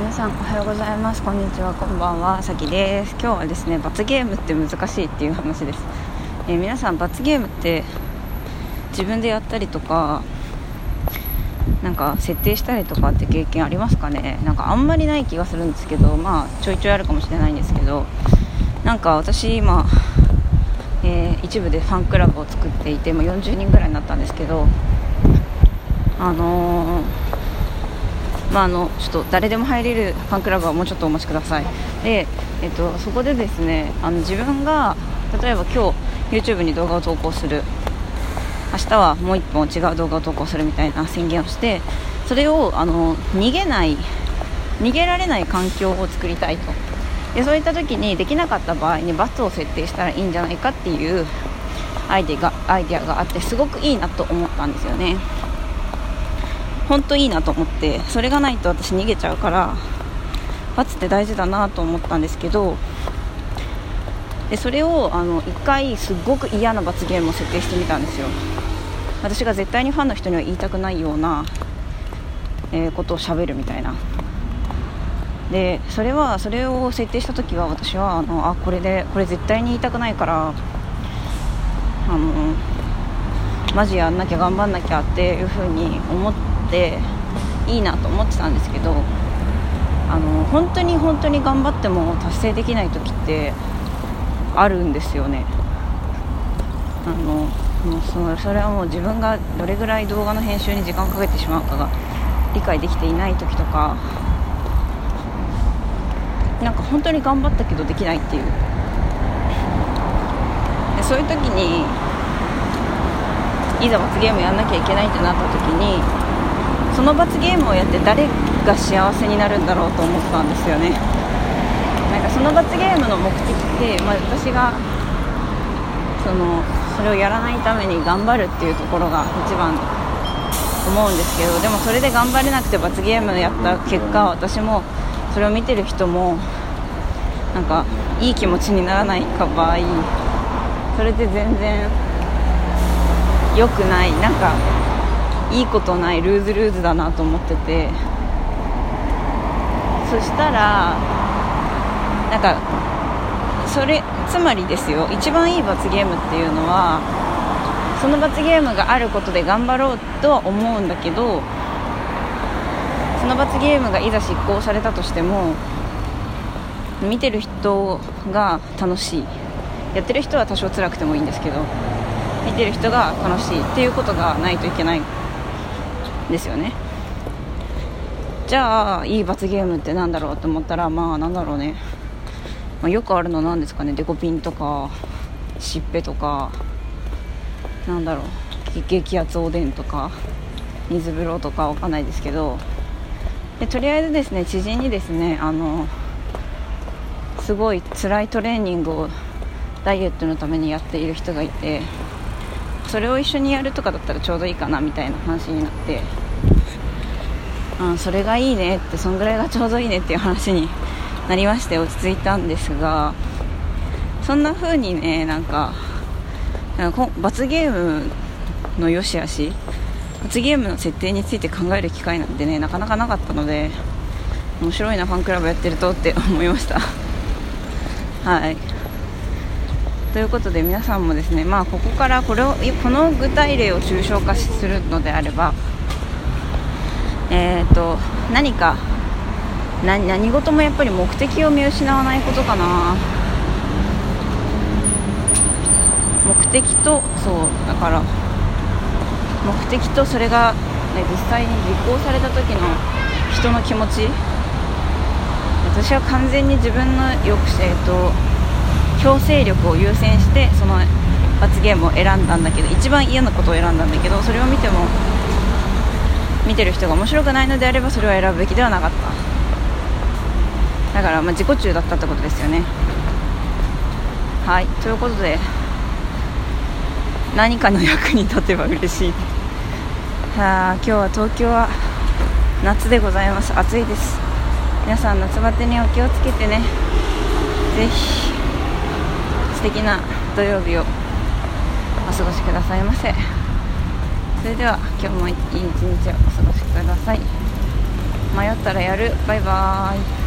皆さんおはようございます。こんにちは。こんばんは。さきです。今日はですね罰ゲームって難しいっていう話です、えー、皆さん罰ゲームって自分でやったりとかなんか設定したりとかって経験ありますかね？なんかあんまりない気がするんですけどまあちょいちょいあるかもしれないんですけどなんか私今、えー、一部でファンクラブを作っていて、まあ、40人ぐらいになったんですけどあのーまあ、あのちょっと誰でも入れるファンクラブはもうちょっとお待ちください。で、えっと、そこでですねあの自分が例えば今日 YouTube に動画を投稿する。明日はもう1本違う動画を投稿するみたいな宣言をしてそれをあの逃げない逃げられない環境を作りたいと。でそういった時にできなかった場合に罰を設定したらいいんじゃないかっていうアイデアがアイデアがあってすごくいいなと思ったんですよね。本当いいなと思ってそれがないと私逃げちゃうから罰って大事だなと思ったんですけどでそれをあの1回すっごく嫌な罰ゲームを設定してみたんですよ。私が絶対にファンの人には言いたくないような、えー、ことをしゃべるみたいな。でそれはそれを設定した時は私はあのあこれでこれ絶対に言いたくないからあのマジやんなきゃ頑張んなきゃっていう風に思ってっていいなと思ってたんですけどあの本当に本当に頑張っても達成できない時ってあるんですよね。あのもうそそれはもう自分がどれぐらい動画の編集に時間かけてしまうかが理解できていない時とかなんか本当に頑張ったけどできないっていう。でそういう時にいざ罰ゲームやんなきゃいけないってなった時にその罰ゲームをやって誰が幸せになるんだろうと思ったんですよね。なんかその罰ゲームの目的って、まあ、私がそのそれをやらないために頑張るっていうところが一番思うんですけどでもそれで頑張れなくて罰ゲームやった結果私もそれを見てる人もなんかいい気持ちにならないか場合それで全然良くないなんかいいことないルーズルーズだなと思ってて。そしたらなんかそれつまりですよ一番いい罰ゲームっていうのはその罰ゲームがあることで頑張ろうとは思うんだけどその罰ゲームがいざ執行されたとしても見てる人が楽しい。やってる人は多少辛くてもいいんですけど見てる人が楽しいっていうことがないといけないですよね。じゃあいい罰ゲームってなんだろうと思ったらまあなんだろうね、まあ、よくあるのなんですかね。デコピンとかしっぺとかなんだろう。激圧おでんとか水風呂とかわかんないですけど。でとりあえずですね知人にですねあのすごい辛いトレーニングをダイエットのためにやっている人がいて。それを一緒にやるとかだったらちょうどいいかなみたいな話になってうん、それがいいねってそんぐらいがちょうどいいねっていう話になりまして落ち着いたんですがそんな風にねなんか罰ゲームの良し悪し罰ゲームの設定について考える機会なんてねなかなかなかったので面白いなファンクラブやってるとって思いました。はい。ということで皆さんもですねまあここからこれをこの具体例を抽象化するのであればえーと、何か何何事もやっぱり目的を見失わないことかな。目的とそうだから目的とそれが、ね、実際に実行された時の人の気持ち。私は完全に自分の抑制と強制力を優先してその罰ゲームを選んだんだけど一番嫌なことを選んだんだけどそれを見ても見てる人が面白くないのであればそれを選ぶべきではなかった。だからまあ自己中だったってことですよね。はい。ということで何かの役に立てば嬉しい。さあ今日は東京は夏でございます。暑いです。皆さん夏バテにお気をつけてね。ぜひ。素敵な土曜日をお過ごしくださいませ。それでは今日もいい一日をお過ごしください。迷迷ったらやる。バイバーイ。